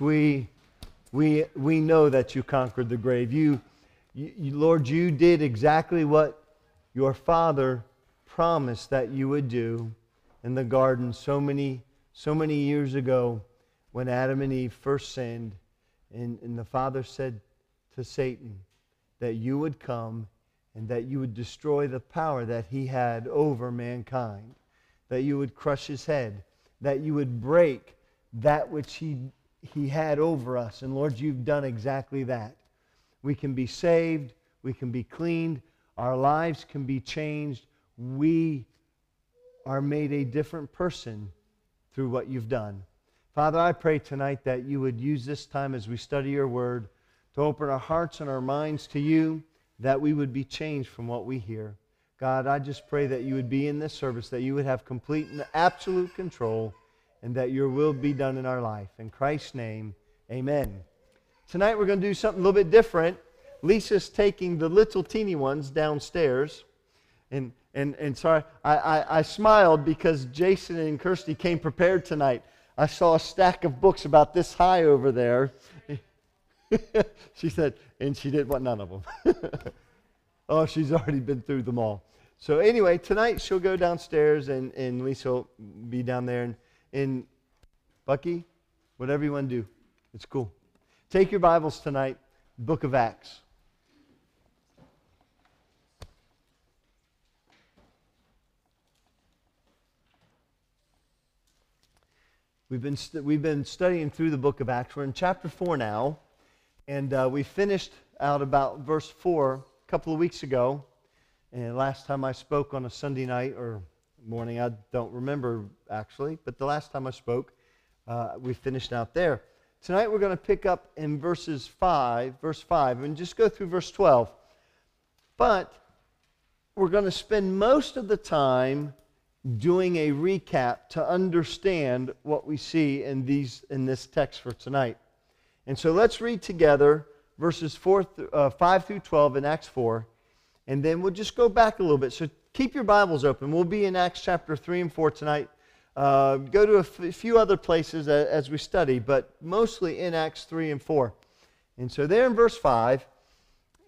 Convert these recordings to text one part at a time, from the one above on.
We, we, we know that you conquered the grave. You, you, Lord, you did exactly what your Father promised that you would do in the garden so many, so many years ago when Adam and Eve first sinned. And, and the Father said to Satan that you would come and that you would destroy the power that he had over mankind, that you would crush his head, that you would break that which he, he had over us. And Lord, you've done exactly that. We can be saved, we can be cleaned, our lives can be changed. We are made a different person through what you've done. Father, I pray tonight that you would use this time as we study your word to open our hearts and our minds to you, that we would be changed from what we hear. God, I just pray that you would be in this service, that you would have complete and absolute control, and that your will be done in our life. In Christ's name, amen. Tonight we're going to do something a little bit different. Lisa's taking the little teeny ones downstairs. And, and, and sorry, I, I, I smiled because Jason and Kirsty came prepared tonight. I saw a stack of books about this high over there. she said, and she did what? None of them. oh, she's already been through them all. So anyway, tonight she'll go downstairs and, and Lisa will be down there. And, and Bucky, whatever you want to do, it's cool. Take your Bibles tonight, book of Acts. We've been, st- we've been studying through the book of Acts. We're in chapter 4 now, and uh, we finished out about verse 4 a couple of weeks ago. And last time I spoke on a Sunday night or morning, I don't remember actually, but the last time I spoke, uh, we finished out there. Tonight we're going to pick up in verses 5, verse 5, and just go through verse 12. But we're going to spend most of the time doing a recap to understand what we see in, these, in this text for tonight. And so let's read together verses four th- uh, 5 through 12 in Acts 4, and then we'll just go back a little bit. So keep your Bibles open. We'll be in Acts chapter 3 and 4 tonight. Uh, go to a f- few other places as, as we study, but mostly in Acts 3 and 4. And so there in verse 5,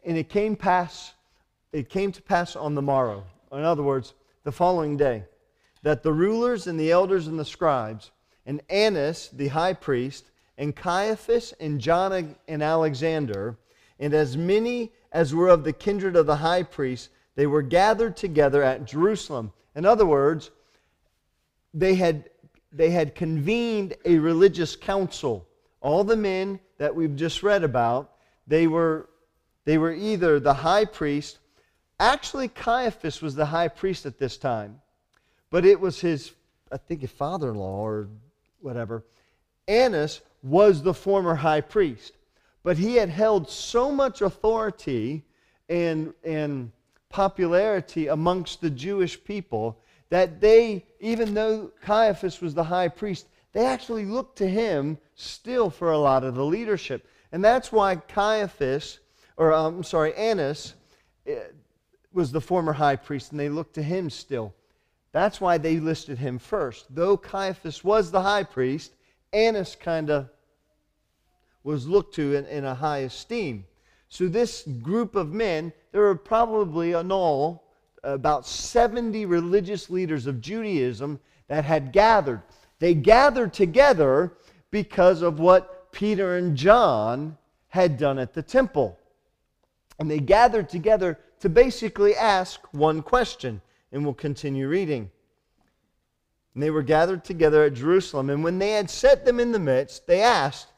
and it came pass, it came to pass on the morrow. In other words, the following day that the rulers and the elders and the scribes, and Annas the high priest, and Caiaphas and John and Alexander, and as many as were of the kindred of the high priest, they were gathered together at Jerusalem. In other words, they had, they had convened a religious council. All the men that we've just read about, they were, they were either the high priest, actually, Caiaphas was the high priest at this time but it was his, I think, his father in law or whatever. Annas was the former high priest, but he had held so much authority and, and popularity amongst the Jewish people that they, even though Caiaphas was the high priest, they actually looked to him still for a lot of the leadership. And that's why Caiaphas, or um, I'm sorry, Annas, eh, was the former high priest, and they looked to him still. That's why they listed him first. Though Caiaphas was the high priest, Annas kind of was looked to in, in, a high esteem. So, this group of men, there were probably in all about 70 religious leaders of Judaism that had gathered. They gathered together because of what Peter and John had done at the temple. And they gathered together to basically ask one question and we'll continue reading. And they were gathered together at Jerusalem, and when they had set them in the midst, they asked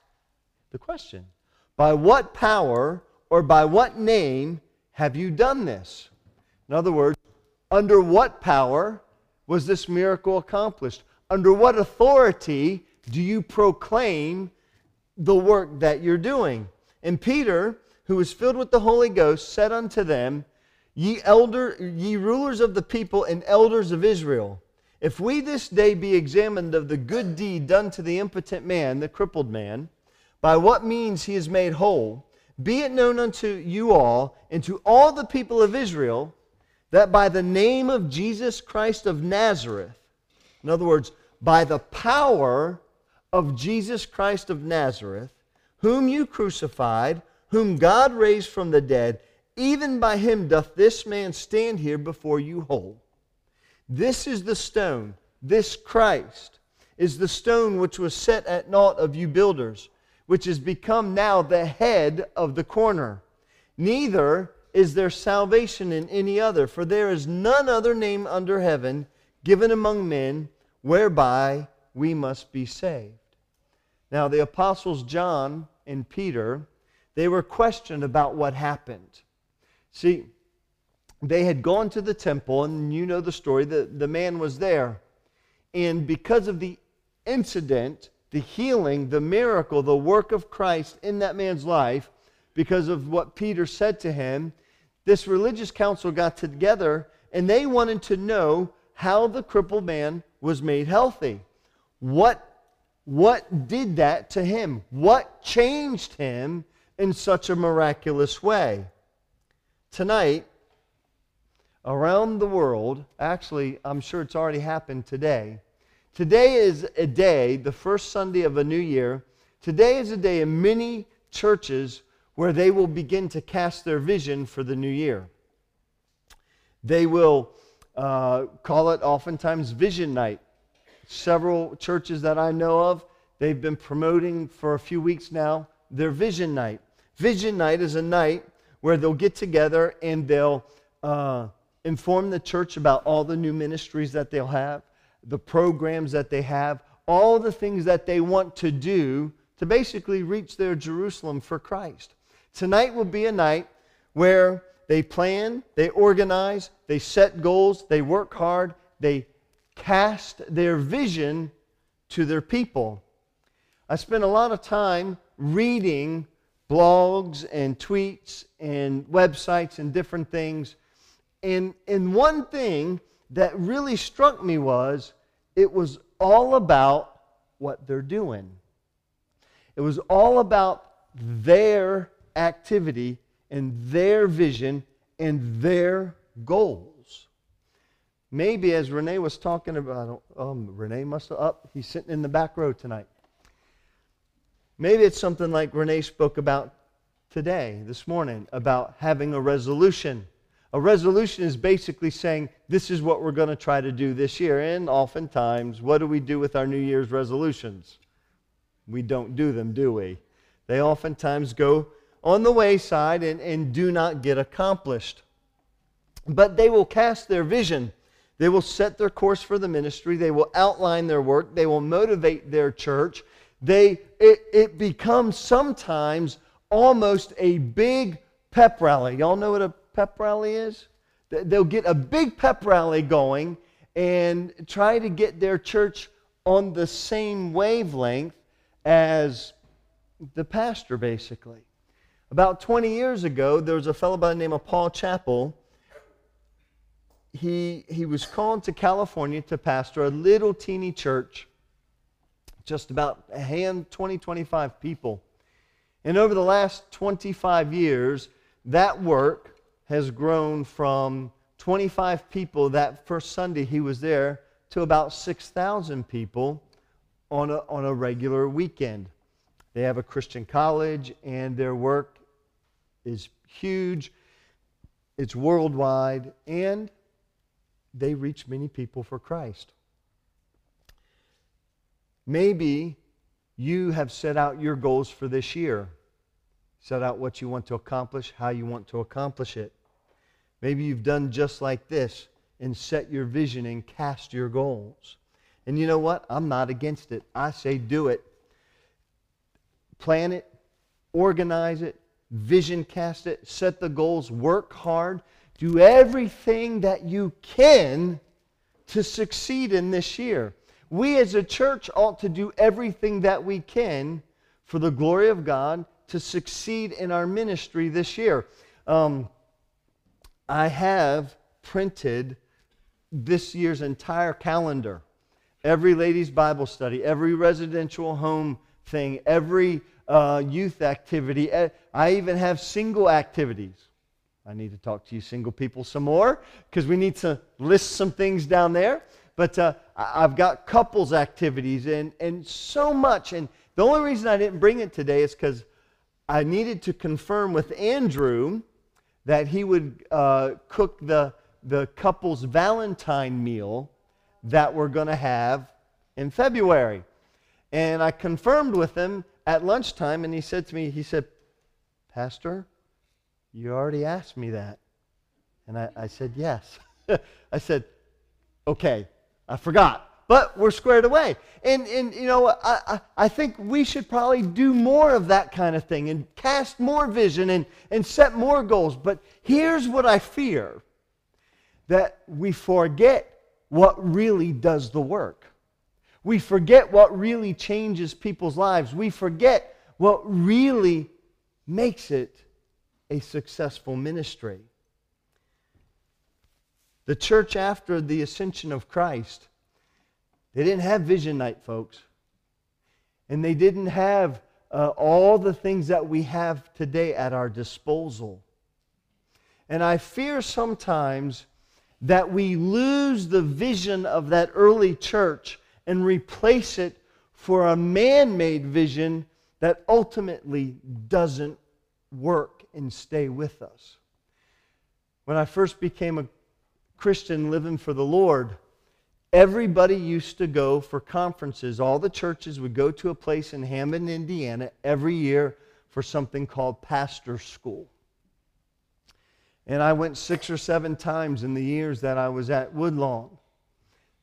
the question By what power or by what name have you done this? In other words, under what power was this miracle accomplished? Under what authority do you proclaim the work that you're doing? And Peter, who was filled with the Holy Ghost, said unto them, Ye elder, ye rulers of the people and elders of Israel, if we this day be examined of the good deed done to the impotent man, the crippled man, by what means he is made whole, be it known unto you all and to all the people of Israel that by the name of Jesus Christ of Nazareth, in other words, by the power of Jesus Christ of Nazareth, whom you crucified, whom God raised from the dead, even by him doth this man stand here before you whole. This is the stone, this Christ is the stone which was set at naught of you builders, which has become now the head of the corner. Neither is there salvation in any other, for there is none other name under heaven given among men whereby we must be saved. Now, the apostles John and Peter, they were questioned about what happened. See, they had gone to the temple, and you know the story, the, the man was there. And because of the incident, the healing, the miracle, the work of Christ in that man's life, because of what Peter said to him, this religious council got together and they wanted to know how the crippled man was made healthy. What, what did that to him? What changed him in such a miraculous way? Tonight, around the world, actually, I'm sure it's already happened today. Today is a day, the first Sunday of a new year. Today is a day in many churches where they will begin to cast their vision for the new year. They will uh, call it oftentimes Vision Night. Several churches that I know of, they've been promoting for a few weeks now their Vision Night. Vision Night is a night where they'll get together and they'll uh, inform the church about all the new ministries that they'll have, the programs that they have, all the things that they want to do to basically reach their Jerusalem for Christ. Tonight will be a night where they plan, they organize, they set goals, they work hard, they cast their vision to their people. I spent a lot of time reading blogs and tweets and websites and different things. And, and one thing that really struck me was it was all about what they're doing. It was all about their activity and their vision and their goals. Maybe as Renee was talking about, um, Renee must have up, he's sitting in the back row tonight. Maybe it's something like Renee spoke about today, this morning, about having a resolution. A resolution is basically saying, this is what we're going to try to do this year. And oftentimes, what do we do with our New Year's resolutions? We don't do them, do we? They oftentimes go on the wayside and, and do not get accomplished. But they will cast their vision. They will set their course for the ministry. They will outline their work. They will motivate their church. They, it, it becomes sometimes almost a big pep rally. Y'all know what a pep rally is? They'll get a big pep rally going and try to get their church on the same wavelength as the pastor, basically. About 20 years ago, there was a fellow by the name of Paul Chappell. He, he was called to California to pastor a little teeny church, just about a hand, 20, 25 people. And over the last 25 years, that work has grown from 25 people that first Sunday he was there to about 6,000 people on a, on a regular weekend. They have a Christian college, and their work is huge, it's worldwide, and they reach many people for Christ. Maybe you have set out your goals for this year. Set out what you want to accomplish, how you want to accomplish it. Maybe you've done just like this and set your vision and cast your goals. And you know what? I'm not against it. I say do it. Plan it, organize it, vision cast it, set the goals, work hard, do everything that you can to succeed in this year. We as a church ought to do everything that we can for the glory of God to succeed in our ministry this year. Um, I have printed this year's entire calendar every ladies' Bible study, every residential home thing, every uh, youth activity. I even have single activities. I need to talk to you single people some more because we need to list some things down there. But uh, I've got couples activities and, and so much. And the only reason I didn't bring it today is because I needed to confirm with Andrew that he would uh, cook the, the couple's Valentine meal that we're going to have in February. And I confirmed with him at lunchtime, and he said to me, he said, Pastor, you already asked me that. And I, I said, Yes. I said, Okay, I forgot. But we're squared away. And, and you know, I, I, think we should probably do more of that kind of thing and cast more vision and, and set more goals. But here's what I fear that we forget what really does the work. We forget what really changes people's lives. We forget what really makes it a successful ministry. The church after the ascension of Christ, they didn't have vision night, folks. And they didn't have uh, all the things that we have today at our disposal. And I fear sometimes that we lose the vision of that early church and replace it for a man made vision that ultimately doesn't work and stay with us. When I first became a Christian living for the Lord, everybody used to go for conferences. All the churches would go to a place in Hammond, Indiana every year for something called pastor school. And I went six or seven times in the years that I was at Woodlawn.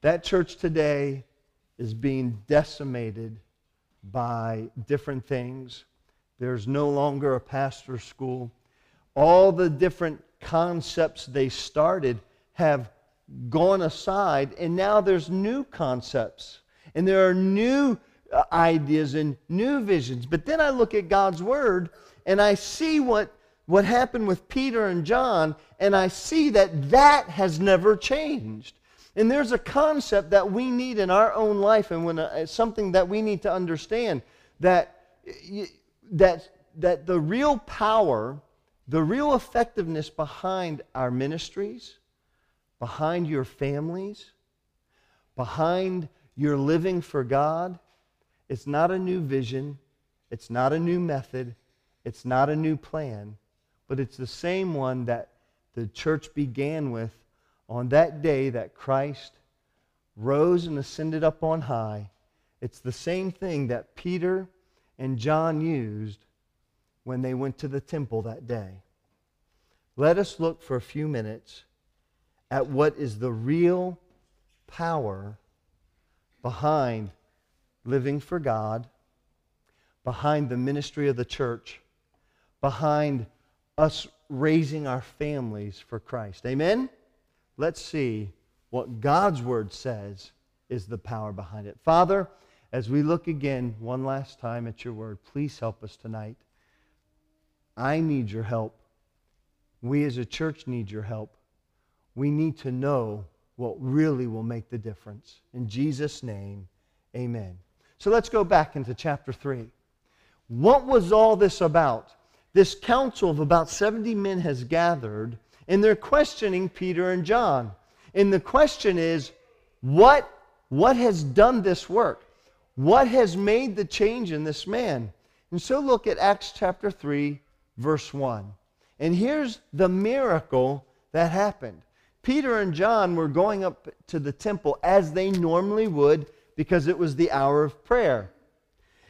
That church today is being decimated by different things. There's no longer a pastor school. All the different concepts they started have gone aside, and now there's new concepts. And there are new uh, ideas and new visions. But then I look at God's Word and I see what, what happened with Peter and John, and I see that that has never changed. And there's a concept that we need in our own life, and when uh, something that we need to understand that, that, that the real power, the real effectiveness behind our ministries, behind your families, behind your living for God, it's not a new vision, it's not a new method, it's not a new plan, but it's the same one that the church began with on that day that Christ rose and ascended up on high, it's the same thing that Peter and John used when they went to the temple that day. Let us look for a few minutes at what is the real power behind living for God, behind the ministry of the church, behind us raising our families for Christ. Amen? let's see what God's word says is the power behind it. Father, as we look again one last time at your word, please help us tonight. I need your help. We as a church need your help. We need to know what really will make the difference. In Jesus' name, amen. So let's go back into chapter 3. What was all this about? This council of about 70 men has gathered and they're questioning Peter and John. And the question is, what, what has done this work? What has made the change in this man? And so look at Acts chapter 3, verse 1. And here's the miracle that happened. Peter and John were going up to the temple as they normally would because it was the hour of prayer.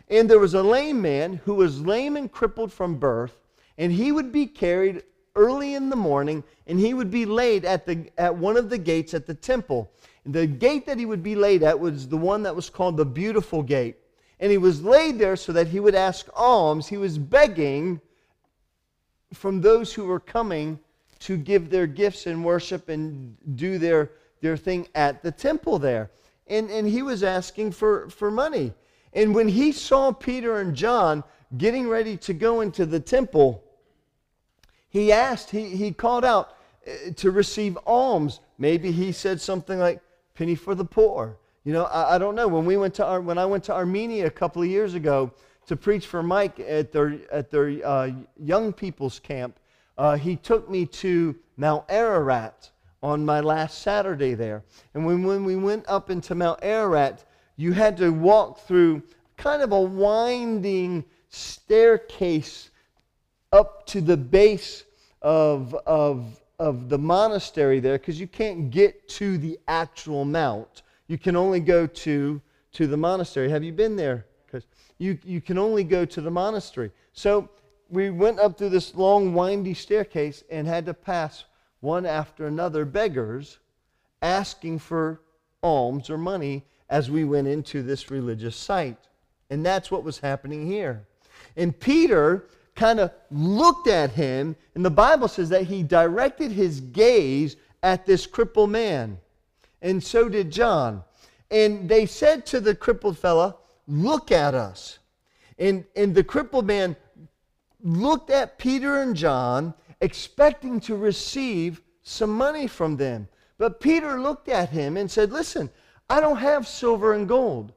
And there was a lame man who was lame and crippled from birth, and he would be carried early in the morning, and he would be laid at, the, at one of the gates at the temple. The gate that he would be laid at was the one that was called the Beautiful Gate. And he was laid there so that he would ask alms. He was begging from those who were coming to give their gifts and worship and do their, their thing at the temple there. And, and he was asking for, for money. And when he saw Peter and John getting ready to go into the temple, he asked, he, he called out uh, to receive alms. Maybe he said something like, penny for the poor. You know, I, I don't know. When, we went to Ar- when I went to Armenia a couple of years ago to preach for Mike at their, at their uh, young people's camp, uh, he took me to Mount Ararat, on my last Saturday there. And when, when we went up into Mount Ararat, you had to walk through kind of a winding staircase up to the base of, of, of the monastery there because you can't get to the actual mount. You can only go to, to the monastery. Have you been there? Because you, you can only go to the monastery. So we went up through this long, windy staircase and had to pass one after another beggars asking for alms or money as we went into this religious site. And that's what was happening here. And Peter kind of looked at him, and the Bible says that he directed his gaze at this crippled man. And so did John. And they said to the crippled fella, Look at us. And, and the crippled man looked at Peter and John, expecting to receive some money from them. But Peter looked at him and said, Listen, I don't have silver and gold.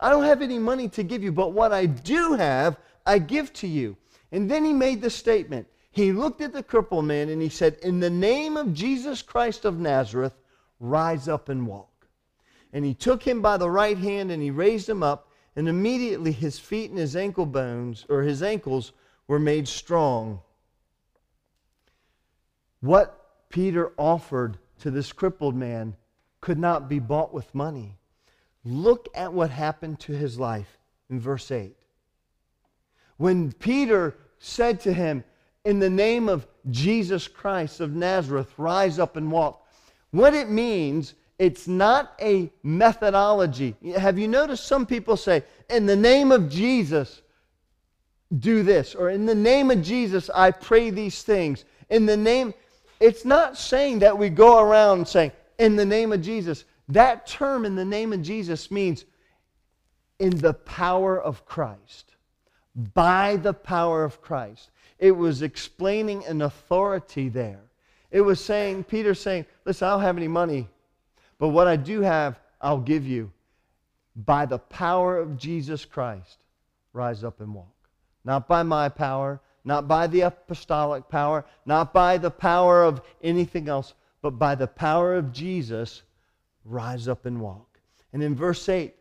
I don't have any money to give you, but what I do have, I give to you. And then he made the statement. He looked at the crippled man and he said, In the name of Jesus Christ of Nazareth, rise up and walk. And he took him by the right hand and he raised him up, and immediately his feet and his ankle bones, or his ankles, were made strong. What Peter offered to this crippled man could not be bought with money. Look at what happened to his life in verse 8. When Peter said to him, In the name of Jesus Christ of Nazareth, rise up and walk, what it means, it's not a methodology. Have you noticed some people say, In the name of Jesus, do this, or in the name of Jesus, I pray these things. In the name, it's not saying that we go around saying, in the name of Jesus. That term, in the name of Jesus, means in the power of Christ, by the power of Christ. It was explaining an authority there. It was saying, Peter saying, Listen, I don't have any money, but what I do have, I'll give you. By the power of Jesus Christ, rise up and walk. Not by my power, not by the apostolic power, not by the power of anything else, but by the power of Jesus, rise up and walk. And in verse 8,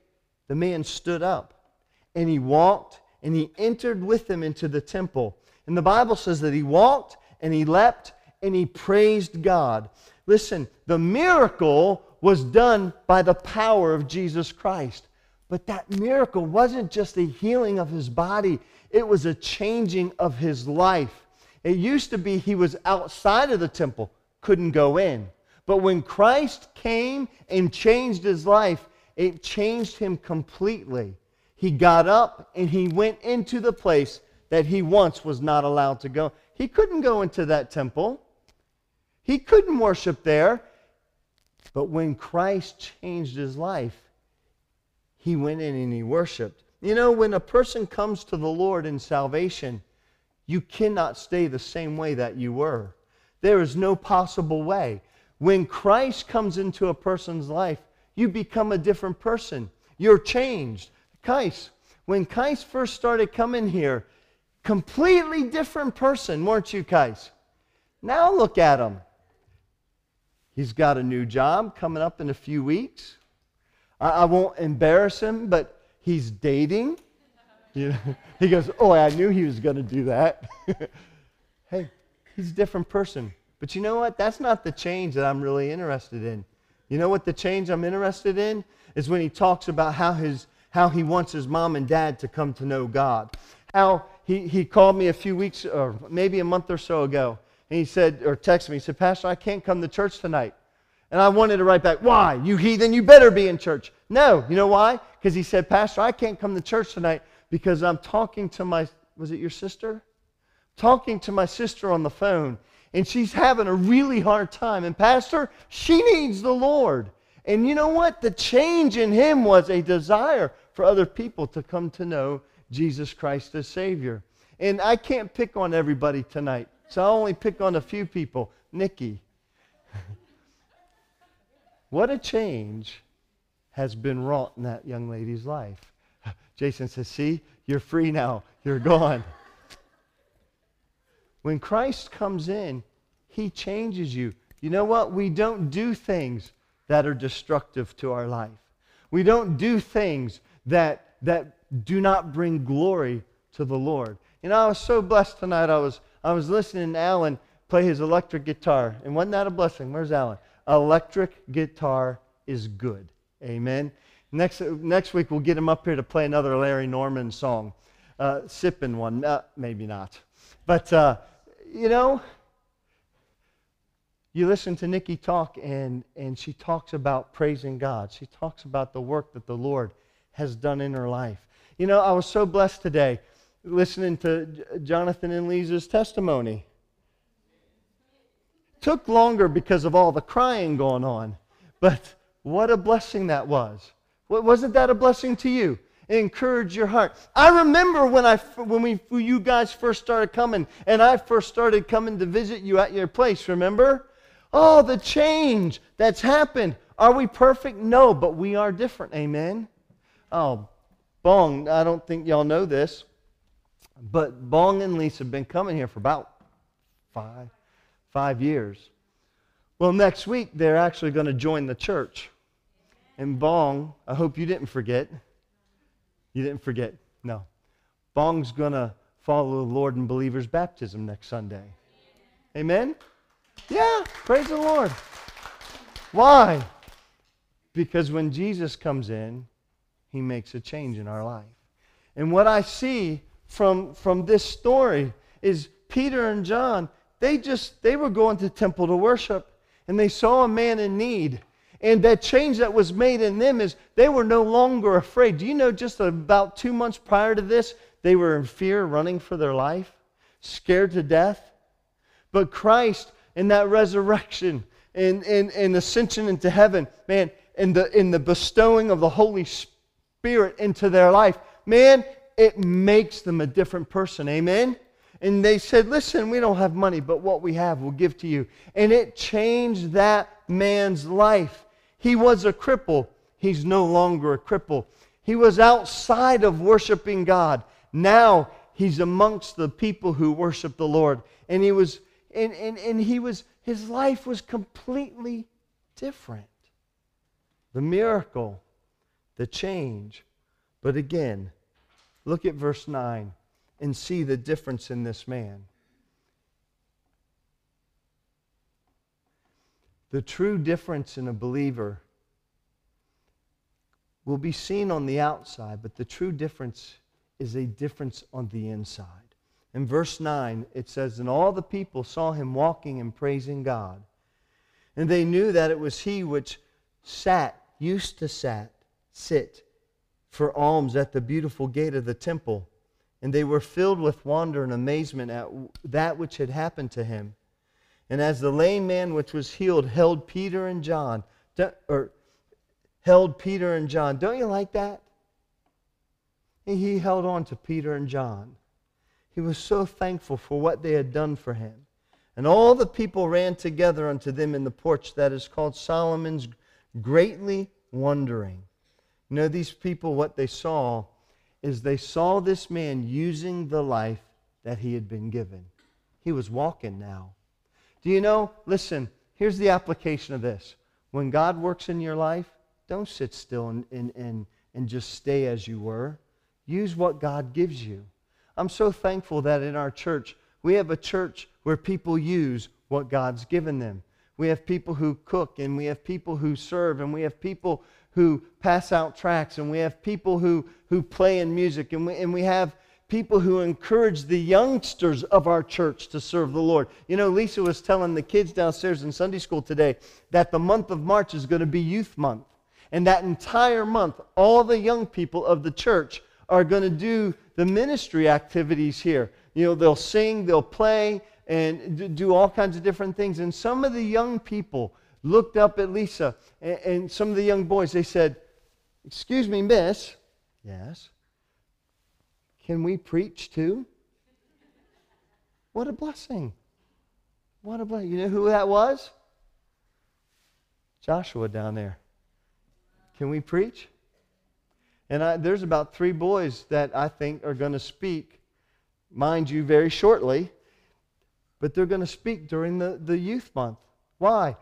the man stood up and he walked and he entered with them into the temple. And the Bible says that he walked and he leapt and he praised God. Listen, the miracle was done by the power of Jesus Christ. But that miracle wasn't just a healing of his body, it was a changing of his life. It used to be he was outside of the temple, couldn't go in. But when Christ came and changed his life, it changed him completely. He got up and he went into the place that he once was not allowed to go. He couldn't go into that temple, he couldn't worship there. But when Christ changed his life, he went in and he worshiped. You know, when a person comes to the Lord in salvation, you cannot stay the same way that you were. There is no possible way. When Christ comes into a person's life, you become a different person. You're changed. Kais, when Kais first started coming here, completely different person, weren't you, Kais? Now look at him. He's got a new job coming up in a few weeks. I, I won't embarrass him, but he's dating. You know, he goes, Oh, I knew he was going to do that. hey, he's a different person. But you know what? That's not the change that I'm really interested in. You know what the change I'm interested in? Is when he talks about how, his, how he wants his mom and dad to come to know God. How he, he called me a few weeks, or maybe a month or so ago, and he said, or texted me, he said, Pastor, I can't come to church tonight. And I wanted to write back, Why? You heathen, you better be in church. No. You know why? Because he said, Pastor, I can't come to church tonight because I'm talking to my, was it your sister? Talking to my sister on the phone. And she's having a really hard time. And, Pastor, she needs the Lord. And you know what? The change in him was a desire for other people to come to know Jesus Christ as Savior. And I can't pick on everybody tonight. So I'll only pick on a few people. Nikki. What a change has been wrought in that young lady's life. Jason says, See, you're free now. You're gone. when Christ comes in, he changes you. you know what? We don't do things that are destructive to our life. We don't do things that, that do not bring glory to the Lord. You know, I was so blessed tonight. I was, I was listening to Alan play his electric guitar. And wasn't that a blessing? Where's Alan? Electric guitar is good. Amen. Next, next week, we'll get him up here to play another Larry Norman song. Uh, sipping one. Uh, maybe not. But, uh, you know, you listen to Nikki talk, and, and she talks about praising God. She talks about the work that the Lord has done in her life. You know, I was so blessed today listening to Jonathan and Lisa's testimony. Took longer because of all the crying going on, but what a blessing that was. Wasn't that a blessing to you? encourage your heart. I remember when I when we when you guys first started coming and I first started coming to visit you at your place, remember? Oh, the change that's happened. Are we perfect? No, but we are different. Amen. Oh, Bong, I don't think y'all know this, but Bong and Lisa have been coming here for about five, five years. Well, next week they're actually going to join the church. And Bong, I hope you didn't forget. You didn't forget. No. Bong's going to follow the Lord in believers' baptism next Sunday. Amen? Yeah, praise the Lord. Why? Because when Jesus comes in, he makes a change in our life. And what I see from, from this story is Peter and John, they just they were going to temple to worship and they saw a man in need. And that change that was made in them is they were no longer afraid. Do you know just about two months prior to this, they were in fear, running for their life, scared to death? But Christ in that resurrection and, and, and ascension into heaven, man, in the, in the bestowing of the Holy Spirit into their life, man, it makes them a different person. Amen? And they said, Listen, we don't have money, but what we have we'll give to you. And it changed that man's life. He was a cripple. He's no longer a cripple. He was outside of worshiping God. Now he's amongst the people who worship the Lord. And he was and, and, and he was, his life was completely different. The miracle, the change. But again, look at verse 9 and see the difference in this man. The true difference in a believer will be seen on the outside, but the true difference is a difference on the inside. In verse 9, it says, And all the people saw him walking and praising God. And they knew that it was he which sat, used to sat, sit for alms at the beautiful gate of the temple. And they were filled with wonder and amazement at that which had happened to him. And as the lame man which was healed held Peter and John, or held Peter and John, don't you like that? He held on to Peter and John. He was so thankful for what they had done for him. And all the people ran together unto them in the porch that is called Solomon's, greatly wondering. You know, these people, what they saw is they saw this man using the life that he had been given. He was walking now. Do you know? Listen, here's the application of this. When God works in your life, don't sit still and, and, and, and just stay as you were. Use what God gives you. I'm so thankful that in our church, we have a church where people use what God's given them. We have people who cook, and we have people who serve, and we have people who pass out tracts, and we have people who, who play in music, and we, and we have people who encourage the youngsters of our church to serve the Lord. You know, Lisa was telling the kids downstairs in Sunday school today that the month of March is going to be Youth Month. And that entire month, all the young people of the church are going to do the ministry activities here. You know, they'll sing, they'll play, and do all kinds of different things. And some of the young people looked up at Lisa, and, some of the young boys, they said, Excuse me, miss. Yes. Can we preach too? What a blessing. What a blessing. You know who that was? Joshua down there. Can we preach? And I, there's about three boys that I think are going to speak, mind you, very shortly, but they're going to speak during the, the youth month. Why?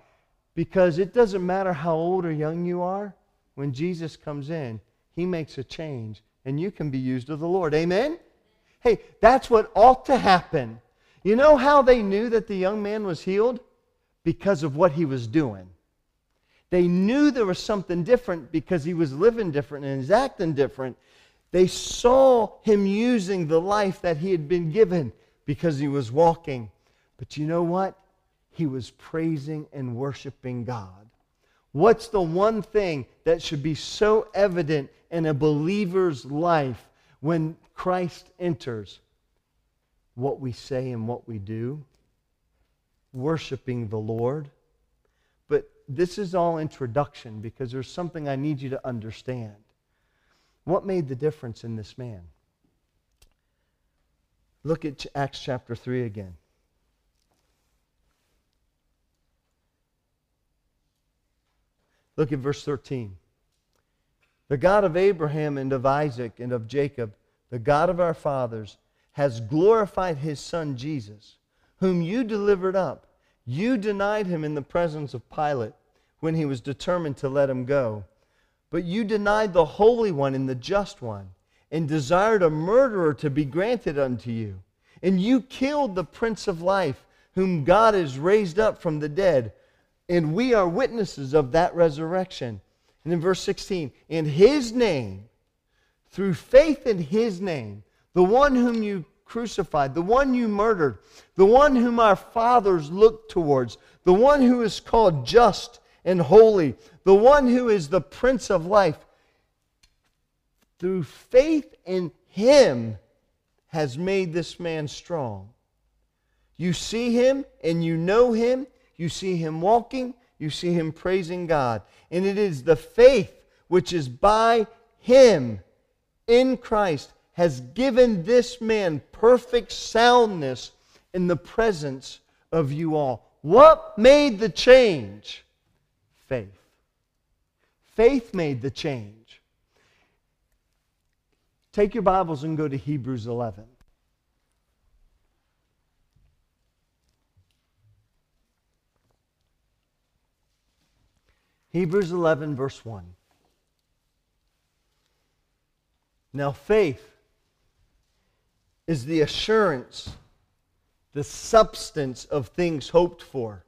Because it doesn't matter how old or young you are, when Jesus comes in, he makes a change and you can be used of the Lord. Amen? Hey, that's what ought to happen. You know how they knew that the young man was healed? Because of what he was doing. They knew there was something different because he was living different and he's acting different. They saw him using the life that he had been given because he was walking. But you know what? He was praising and worshiping God. What's the one thing that should be so evident in a believer's life when Christ enters? What we say and what we do, worshiping the Lord. But this is all introduction because there's something I need you to understand. What made the difference in this man? Look at Acts chapter 3 again. Look at verse 13. The God of Abraham and of Isaac and of Jacob, the God of our fathers, has glorified his son Jesus, whom you delivered up. You denied him in the presence of Pilate when he was determined to let him go. But you denied the Holy One and the Just One, and desired a murderer to be granted unto you. And you killed the Prince of Life, whom God has raised up from the dead. And we are witnesses of that resurrection. And in verse 16, in his name, through faith in his name, the one whom you crucified, the one you murdered, the one whom our fathers looked towards, the one who is called just and holy, the one who is the Prince of life, through faith in him, has made this man strong. You see him and you know him. You see him walking. You see him praising God. And it is the faith which is by him in Christ has given this man perfect soundness in the presence of you all. What made the change? faith. Faith made the change. Take your Bibles and go to Hebrews 11. Hebrews 11, verse 1. Now, faith is the assurance, the substance of things hoped for.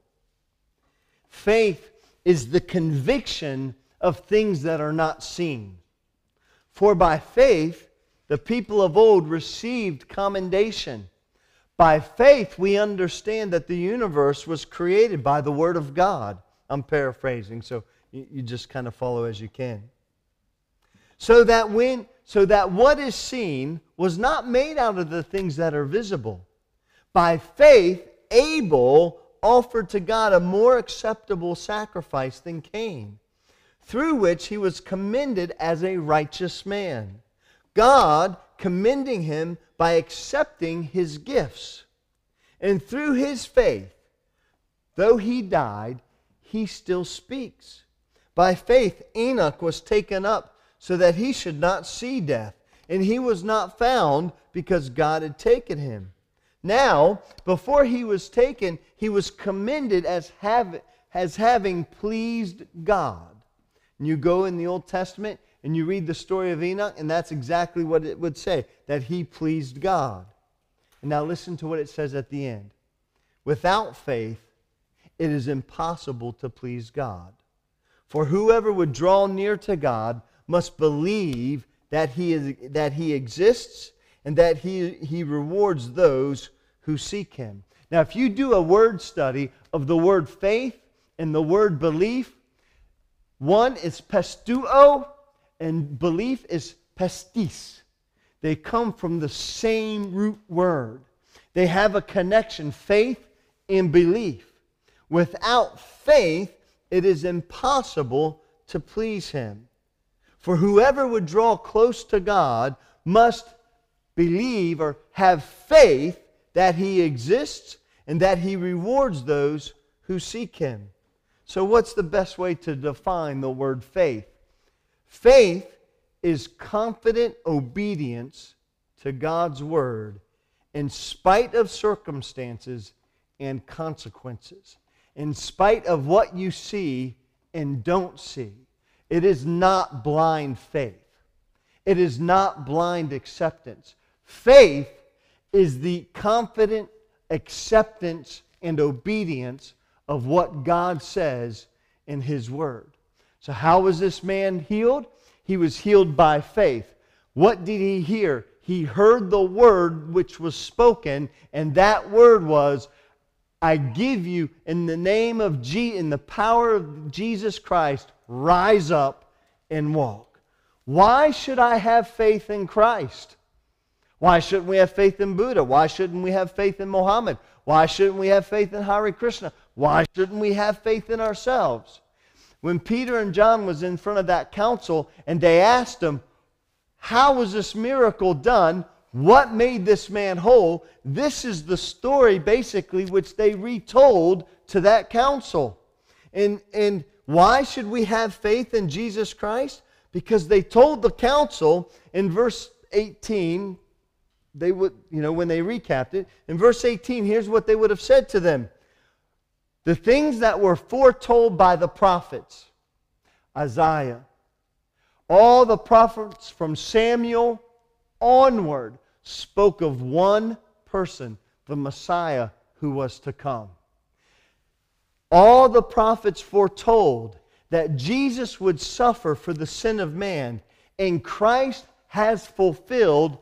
Faith is the conviction of things that are not seen. For by faith, the people of old received commendation. By faith, we understand that the universe was created by the Word of God. I'm paraphrasing, so you, just kind of follow as you can. So that when so that what is seen was not made out of the things that are visible. By faith, Abel offered to God a more acceptable sacrifice than Cain, through which he was commended as a righteous man. God commending him by accepting his gifts. And through his faith, though he died, he still speaks. By faith, Enoch was taken up so that he should not see death, and he was not found because God had taken him. Now, before he was taken, he was commended as, have, as having pleased God. And you go in the Old Testament and you read the story of Enoch, and that's exactly what it would say that he pleased God. And now listen to what it says at the end. Without faith, it is impossible to please God. For whoever would draw near to God must believe that he, is, that he exists and that he, he rewards those who seek him. Now, if you do a word study of the word faith and the word belief, one is pisteuo and belief is pistis. They come from the same root word. They have a connection, faith and belief. Without faith, it is impossible to please him. For whoever would draw close to God must believe or have faith that he exists and that he rewards those who seek him. So, what's the best way to define the word faith? Faith is confident obedience to God's word in spite of circumstances and consequences. In spite of what you see and don't see. It is not blind faith. It is not blind acceptance. Faith is the confident acceptance and obedience of what God says in His Word. So, how was this man healed? He was healed by faith. What did he hear? He heard the word which was spoken, and that word was, I give you in the name of G in the power of Jesus Christ, rise up and walk. Why should I have faith in Christ? Why shouldn't we have faith in Buddha? Why shouldn't we have faith in Mohammed? Why shouldn't we have faith in Hare Krishna? Why shouldn't we have faith in ourselves? When Peter and John was in front of that council and they asked him, how was this miracle done? What made this man whole? This is the story, basically, which they retold to that council. And, and why should we have faith in Jesus Christ? Because they told the council in verse 18, they would, you know, when they recapped it, in verse 18, here's what they would have said to them The things that were foretold by the prophets, Isaiah, all the prophets from Samuel onward spoke of one person, the Messiah who was to come. All the prophets foretold that Jesus would suffer for the sin of man, and Christ has fulfilled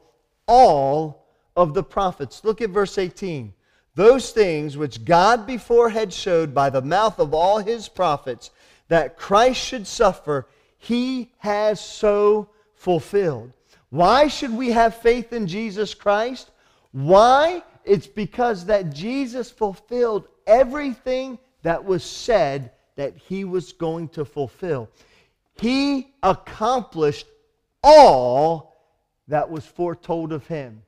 all of the prophets. Look at verse 18. Those things which God before had showed by the mouth of all his prophets that Christ should suffer, he has so fulfilled. Why should we have faith in Jesus Christ? Why? It's because that Jesus fulfilled everything that was said that he was going to fulfill. He accomplished all that was foretold of him.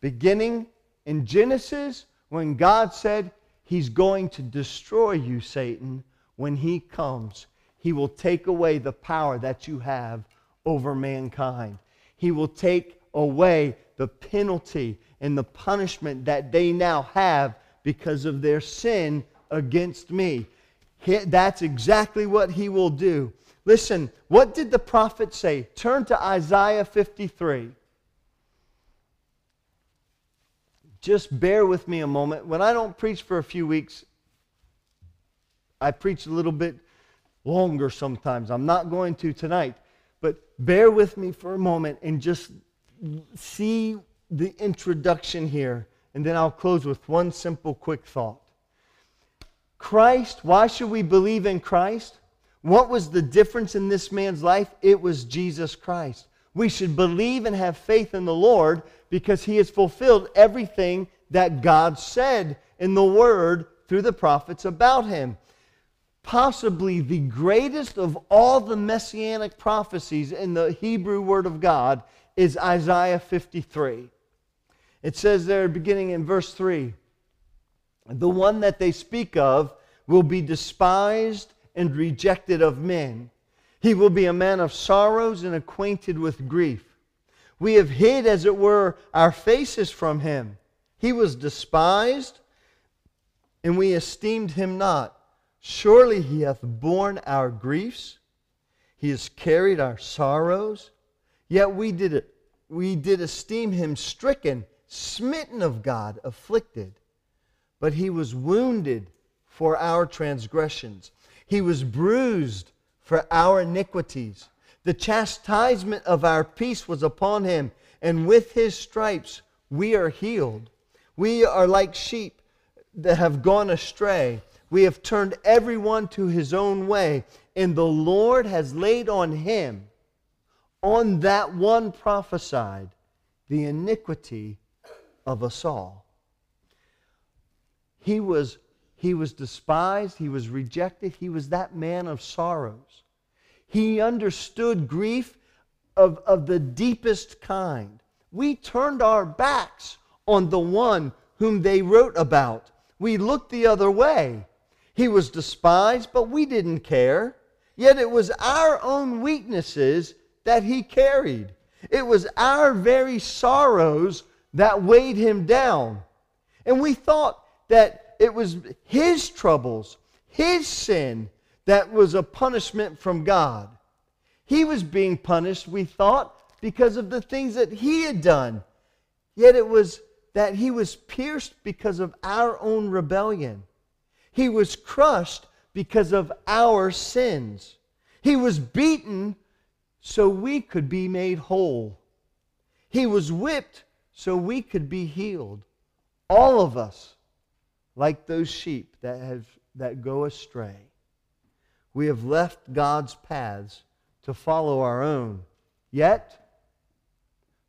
Beginning in Genesis, when God said, He's going to destroy you, Satan, when he comes he will take away the power that you have over mankind. He will take away the penalty and the punishment that they now have because of their sin against me. That's exactly what he will do. Listen, what did the prophet say? Turn to Isaiah 53. Just bear with me a moment. When I don't preach for a few weeks, I preach a little bit longer sometimes. I'm not going to tonight, but bear with me for a moment and just see the introduction here, and then I'll close with one simple, quick thought. Christ, why should we believe in Christ? What was the difference in this man's life? It was Jesus Christ. We should believe and have faith in the Lord because he has fulfilled everything that God said in the Word through the prophets about him possibly the greatest of all the messianic prophecies in the Hebrew Word of God is Isaiah 53. It says there, beginning in verse 3 The one that they speak of will be despised and rejected of men. He will be a man of sorrows and acquainted with grief. We have hid, as it were, our faces from him. He was despised, and we esteemed him not. Surely he hath borne our griefs, he has carried our sorrows. Yet we did, it. we did esteem him stricken, smitten of God, afflicted. But he was wounded for our transgressions, he was bruised for our iniquities. The chastisement of our peace was upon him, and with his stripes we are healed. We are like sheep that have gone astray. We have turned everyone to his own way, and the Lord has laid on him, on that one prophesied, the iniquity of us all. He was, he was despised, he was rejected, he was that man of sorrows. He understood grief of, of the deepest kind. We turned our backs on the one whom they wrote about. We looked the other way. He was despised, but we didn't care. Yet it was our own weaknesses that he carried. It was our very sorrows that weighed him down. And we thought that it was his troubles, his sin that was a punishment from God. He was being punished, we thought, because of the things that he had done. Yet it was that he was pierced because of our own rebellion. He was crushed because of our sins. He was beaten so we could be made whole. He was whipped so we could be healed. All of us, like those sheep that, have, that go astray, we have left God's paths to follow our own. Yet,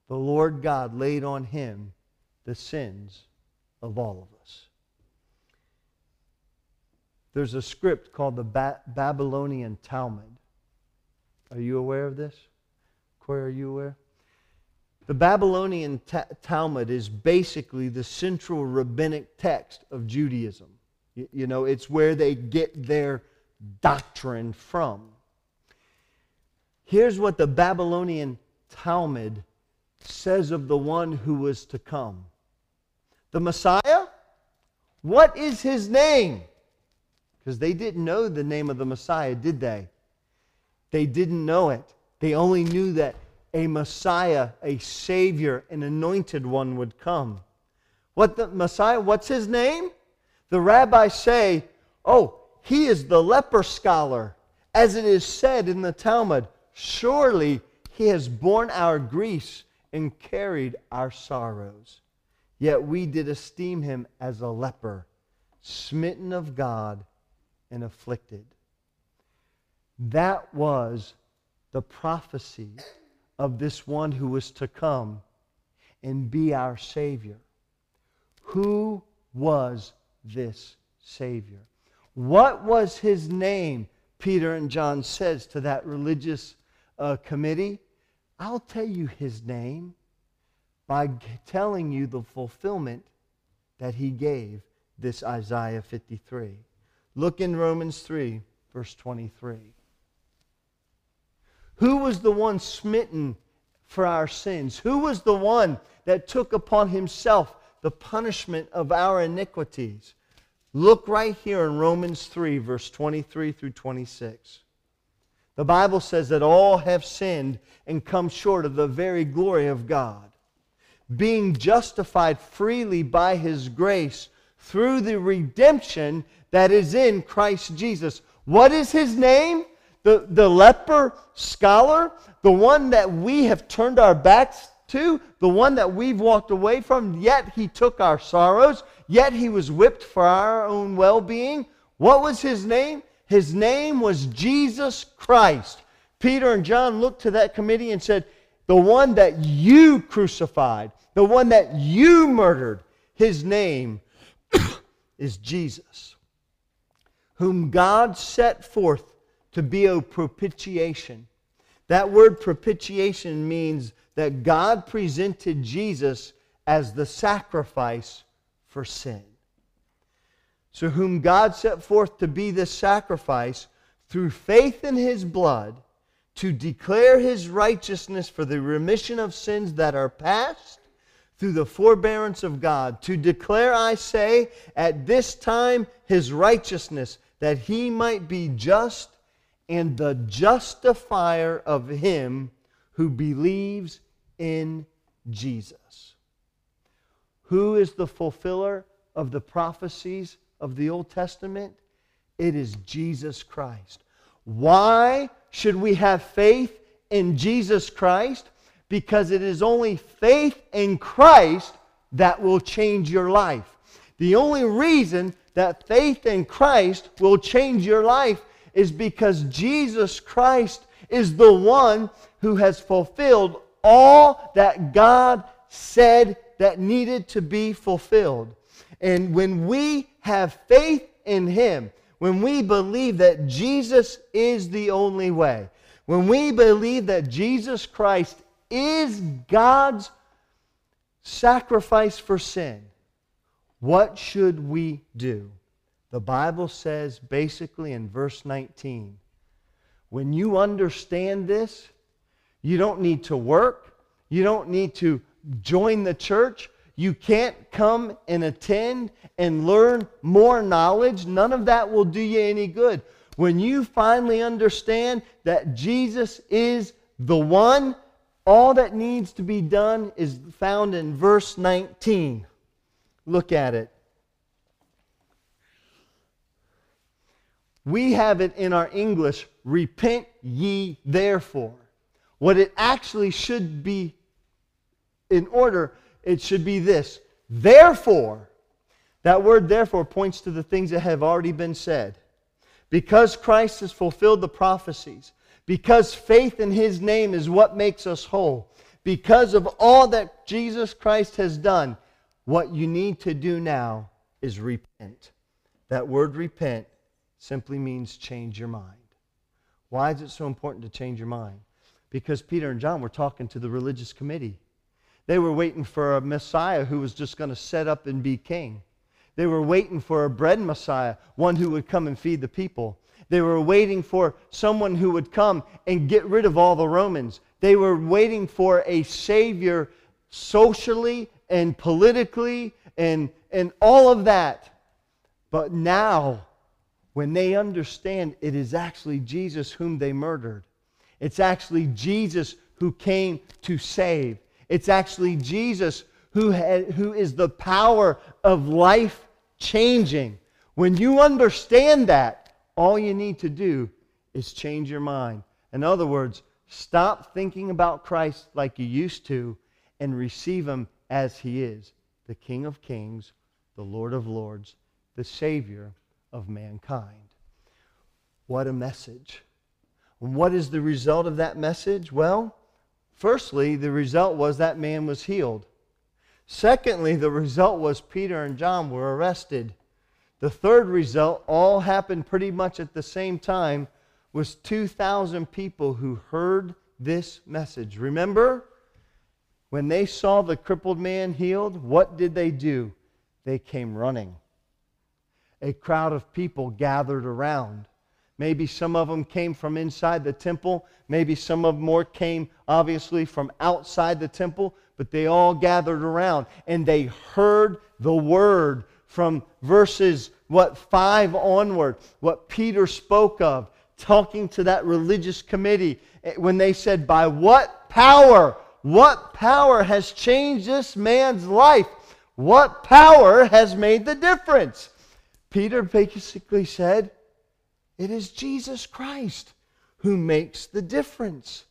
the Lord God laid on him the sins of all of us. There's a script called the ba- Babylonian Talmud. Are you aware of this? Corey, are you aware? The Babylonian ta- Talmud is basically the central rabbinic text of Judaism. You, you know, it's where they get their doctrine from. Here's what the Babylonian Talmud says of the one who was to come the Messiah? What is his name? Because they didn't know the name of the Messiah, did they? They didn't know it. They only knew that a Messiah, a Savior, an anointed one would come. What the Messiah, what's his name? The rabbis say, oh, he is the leper scholar. As it is said in the Talmud, surely he has borne our griefs and carried our sorrows. Yet we did esteem him as a leper, smitten of God and afflicted. That was the prophecy of this one who was to come and be our Savior. Who was this Savior? What was his name? Peter and John says to that religious uh, committee. I'll tell you his name by telling you the fulfillment that he gave this Isaiah 53. Look in Romans 3, verse 23. Who was the one smitten for our sins? Who was the one that took upon himself the punishment of our iniquities? Look right here in Romans 3, verse 23 through 26. The Bible says that all have sinned and come short of the very glory of God being justified freely by his grace through the redemption that is in Christ Jesus. What is his name? The, the leper scholar, the one that we have turned our backs to, the one that we've walked away from, yet he took our sorrows, yet he was whipped for our own well being. What was his name? His name was Jesus Christ. Peter and John looked to that committee and said, The one that you crucified, the one that you murdered, his name is Jesus, whom God set forth to be a propitiation. That word propitiation means that God presented Jesus as the sacrifice for sin. So, whom God set forth to be the sacrifice through faith in his blood to declare his righteousness for the remission of sins that are past through the forbearance of God, to declare, I say, at this time his righteousness, that he might be just and the justifier of him who believes in Jesus. Who is the fulfiller of the prophecies of the Old Testament? It is Jesus Christ. Why should we have faith in Jesus Christ? Because it is only faith in Christ that will change your life. The only reason that faith in Christ will change your life is because Jesus Christ is the one who has fulfilled all that God said that needed to be fulfilled. And when we have faith in Him, when we believe that Jesus is the only way, when we believe that Jesus Christ is God's sacrifice for sin, what should we do? The Bible says basically in verse 19 when you understand this, you don't need to work, you don't need to join the church, You can't come and attend and learn more knowledge. None of that will do you any good. When you finally understand that Jesus is the one, all that needs to be done is found in verse 19. Look at it. We have it in our English, repent ye therefore. What it actually should be in order, it should be this. Therefore, that word therefore points to the things that have already been said. Because Christ has fulfilled the prophecies, because faith in his name is what makes us whole, because of all that Jesus Christ has done, what you need to do now is repent. That word repent simply means change your mind. Why is it so important to change your mind? Because Peter and John were talking to the religious committee. They were waiting for a Messiah who was just going to set up and be king. They were waiting for a bread Messiah, one who would come and feed the people. They were waiting for someone who would come and get rid of all the Romans. They were waiting for a Savior socially and politically and, and all of that. But now, when they understand it is actually Jesus whom they murdered, it's actually Jesus who came to save, it's actually Jesus who, had, who is the power of life changing. When you understand that, all you need to do is change your mind. In other words, stop thinking about Christ like you used to and receive him as he is the King of kings, the Lord of lords, the Savior of mankind. What a message. What is the result of that message? Well, firstly, the result was that man was healed. Secondly, the result was Peter and John were arrested. The third result, all happened pretty much at the same time, was 2,000 people who heard this message. Remember? When they saw the crippled man healed, what did they do? They came running. A crowd of people gathered around. Maybe some of them came from inside the temple. Maybe some of them more came, obviously, from outside the temple. But they all gathered around and they heard the word from verses, what, five onward, what Peter spoke of, talking to that religious committee eh, when they said, By what power what power has changed this man's life? What power has made the difference? Peter basically said, It is Jesus Christ who makes the difference.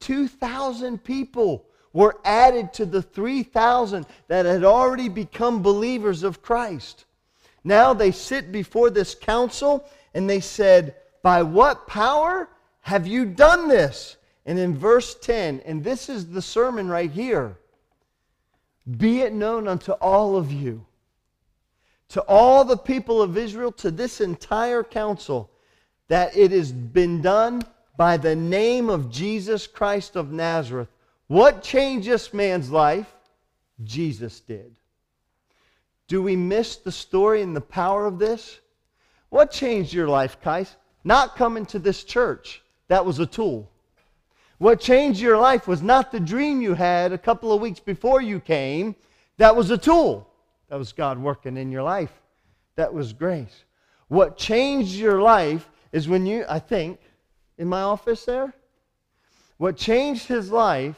2,000 people were added to the 3,000 that had already become believers of Christ. Now they sit before this council and they said, By what power have you done this? And in verse 10, and this is the sermon right here be it known unto all of you, to all the people of Israel, to this entire council, that it has been done by the name of Jesus Christ of Nazareth. What changed this man's life? Jesus did. Do we miss the story and the power of this? What changed your life, Kais? Not coming to this church. That was a tool. What changed your life was not the dream you had a couple of weeks before you came. That was a tool. That was God working in your life. That was grace. What changed your life is when you, I think, in my office there, what changed his life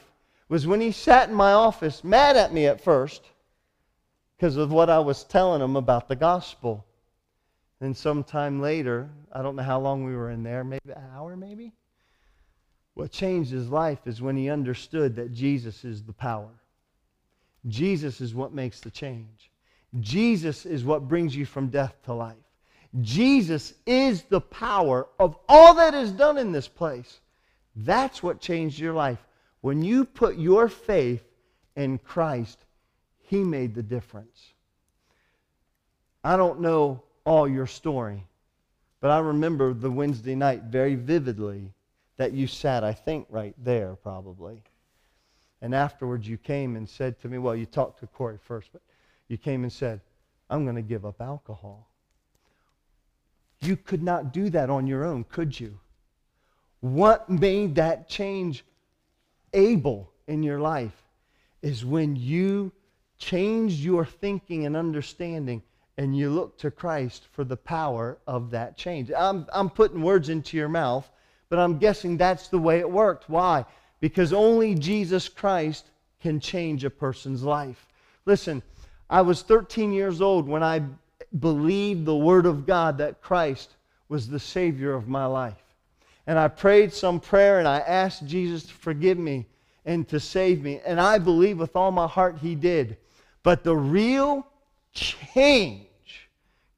was when he sat in my office, mad at me at first, because of what I was telling him about the gospel. Then sometime later, I don't know how long we were in there, maybe an hour maybe, what changed his life is when he understood that Jesus is the power. Jesus is what makes the change. Jesus is what brings you from death to life. Jesus is the power of all that is done in this place. That's what changed your life. When you put your faith in Christ, He made the difference. I don't know all your story, but I remember the Wednesday night very vividly that you sat, I think, right there probably. And afterwards you came and said to me, well, you talked to Corey first, but you came and said, I'm going to give up alcohol. You could not do that on your own, could you? What made that change able in your life is when you change your thinking and understanding, and you look to Christ for the power of that change. I'm, I'm putting words into your mouth, but I'm guessing that's the way it worked. Why? Because only Jesus Christ can change a person's life. Listen, I was 13 years old when I believed the Word of God that Christ was the Savior of my life. And I prayed some prayer and I asked Jesus to forgive me and to save me. And I believe with all my heart He did. But the real change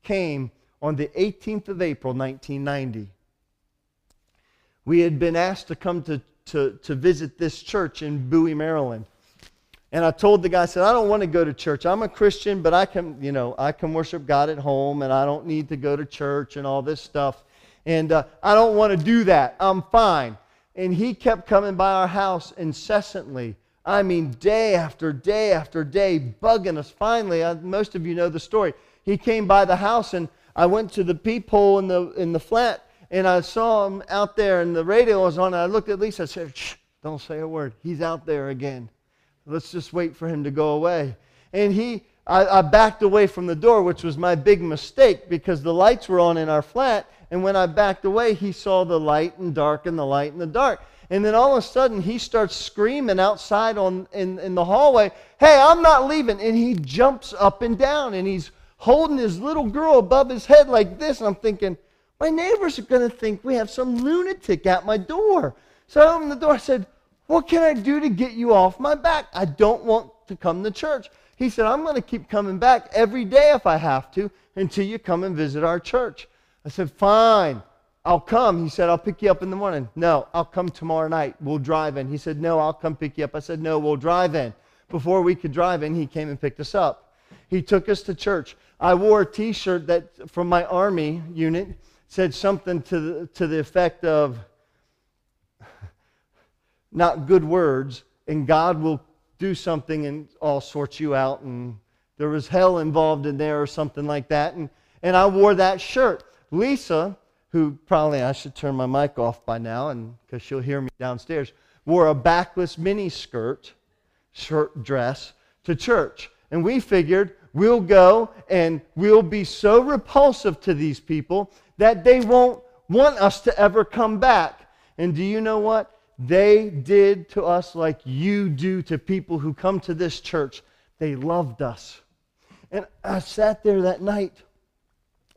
came on the 18th of April, 1990. We had been asked to come to, to, to visit this church in Bowie, Maryland. And I told the guy, I said, I don't want to go to church. I'm a Christian, but I can, you know, I can worship God at home and I don't need to go to church and all this stuff. And uh, I don't want to do that. I'm fine. And he kept coming by our house incessantly. I mean, day after day after day, bugging us. Finally, I, most of you know the story. He came by the house, and I went to the peephole in the, in the flat, and I saw him out there, and the radio was on. And I looked at Lisa. I said, Shh, don't say a word. He's out there again. Let's just wait for him to go away. And he, I, I backed away from the door, which was my big mistake because the lights were on in our flat. And when I backed away, he saw the light and dark and the light and the dark. And then all of a sudden, he starts screaming outside on, in, in the hallway, Hey, I'm not leaving. And he jumps up and down and he's holding his little girl above his head like this. And I'm thinking, My neighbors are going to think we have some lunatic at my door. So I opened the door. I said, What can I do to get you off my back? I don't want to come to church. He said, I'm going to keep coming back every day if I have to until you come and visit our church. I said, Fine. I'll come. He said, I'll pick you up in the morning. No, I'll come tomorrow night. We'll drive in. He said, No, I'll come pick you up. I said, No, we'll drive in. Before we could drive in, he came and picked us up. He took us to church. I wore a t shirt that from my army unit said something to the, to the effect of, Not good words, and God will do something and all sorts you out. And there was hell involved in there or something like that. And, and I wore that shirt. Lisa, who probably I should turn my mic off by now and because she'll hear me downstairs, wore a backless mini skirt, shirt dress to church. And we figured we'll go and we'll be so repulsive to these people that they won't want us to ever come back. And do you know what? They did to us like you do to people who come to this church. They loved us. And I sat there that night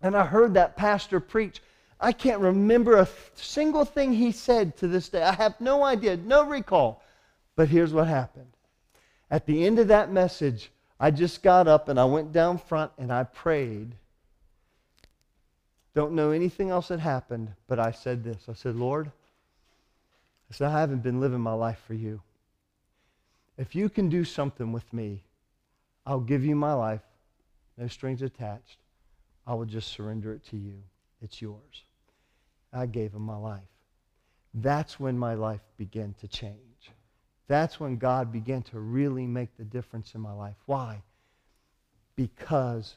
and I heard that pastor preach. I can't remember a single thing he said to this day. I have no idea, no recall. But here's what happened. At the end of that message, I just got up and I went down front and I prayed. Don't know anything else that happened, but I said this. I said, Lord, I said, I haven't been living my life for you. If you can do something with me, I'll give you my life, no strings attached. I will just surrender it to you. It's yours. I gave him my life. That's when my life began to change. That's when God began to really make the difference in my life. Why? Because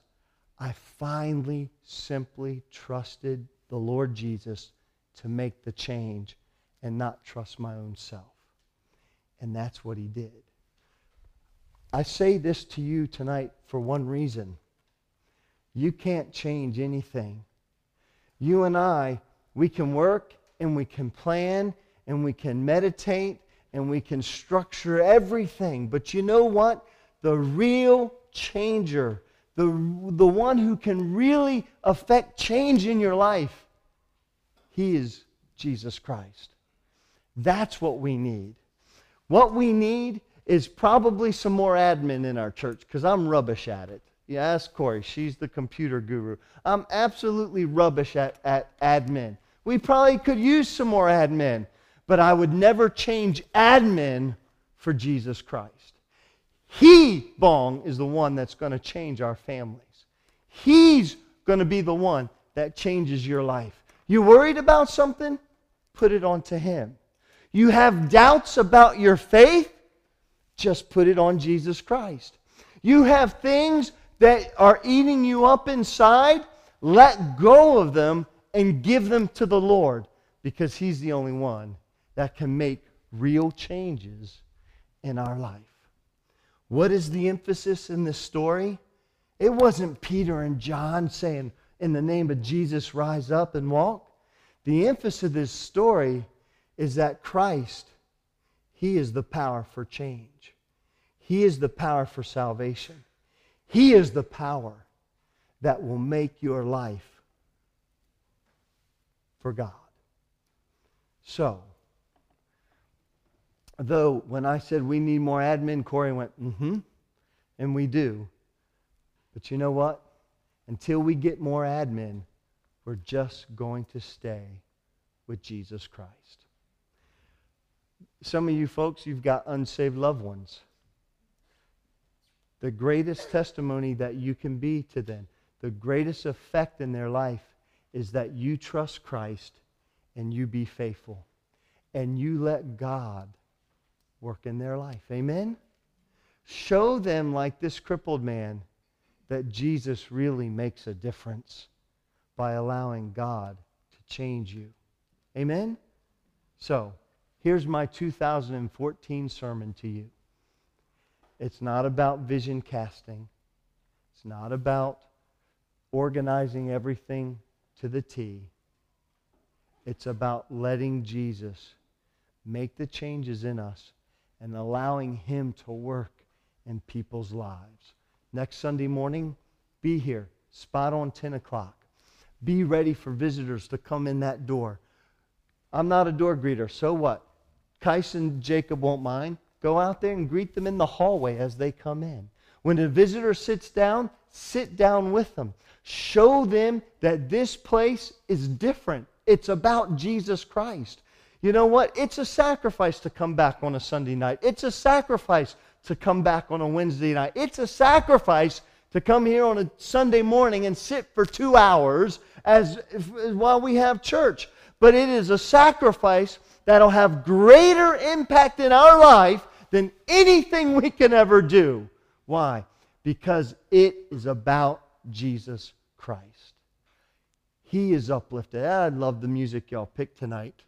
I finally simply trusted the Lord Jesus to make the change and not trust my own self. And that's what he did. I say this to you tonight for one reason. You can't change anything you and I, we can work and we can plan and we can meditate and we can structure everything. But you know what? The real changer, the, the one who can really affect change in your life, he is Jesus Christ. That's what we need. What we need is probably some more admin in our church because I'm rubbish at it. You ask Corey, she's the computer guru. I'm absolutely rubbish at, at admin. We probably could use some more admin, but I would never change admin for Jesus Christ. He, Bong, is the one that's going to change our families. He's going to be the one that changes your life. You worried about something? Put it onto Him. You have doubts about your faith? Just put it on Jesus Christ. You have things that are eating you up inside, let go of them and give them to the Lord because He's the only one that can make real changes in our life. What is the emphasis in this story? It wasn't Peter and John saying, In the name of Jesus, rise up and walk. The emphasis of this story is that Christ, He is the power for change, He is the power for salvation, He is the power that will make your life for God. So, though when I said we need more admin, Corey went, mm hmm, and we do. But you know what? Until we get more admin, we're just going to stay with Jesus Christ. Some of you folks, you've got unsaved loved ones. The greatest testimony that you can be to them, the greatest effect in their life is that you trust Christ and you be faithful and you let God work in their life. Amen? Show them, like this crippled man, that Jesus really makes a difference by allowing God to change you. Amen? So, here's my 2014 sermon to you. It's not about vision casting. It's not about organizing everything to the T. It's about letting Jesus make the changes in us and allowing Him to work in people's lives. Next Sunday morning, be here, spot on 10 o'clock. Be ready for visitors to come in that door. I'm not a door greeter, so what? Kais and Jacob won't mind. Go out there and greet them in the hallway as they come in. When a visitor sits down, sit down with them. Show them that this place is different. It's about Jesus Christ. You know what? It's a sacrifice to come back on a Sunday night. It's a sacrifice to come back on a Wednesday night. It's a sacrifice to come here on a Sunday morning and sit for two hours as, as while we have church. But it is a sacrifice that'll have greater impact in our life than anything we can ever do. Why? Because it is about Jesus Christ. He is uplifted. Ah, I love the music y'all picked tonight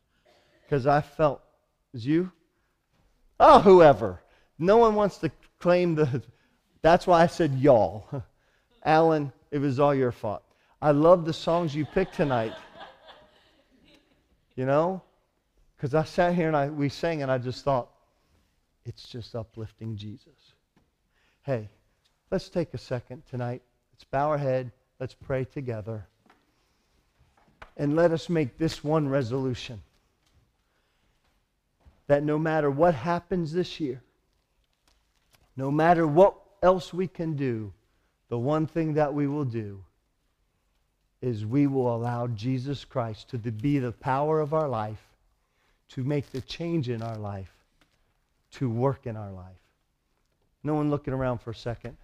because I felt, is you? Oh, whoever. No one wants to claim the. That's why I said y'all. Alan, it was all your fault. I love the songs you picked tonight. You know? Because I sat here and I, we sang and I just thought, it's just uplifting Jesus. Hey, let's take a second tonight. Let's bow our head. Let's pray together. And let us make this one resolution that no matter what happens this year, no matter what else we can do, the one thing that we will do is we will allow Jesus Christ to be the power of our life, to make the change in our life, to work in our life. No one looking around for a second.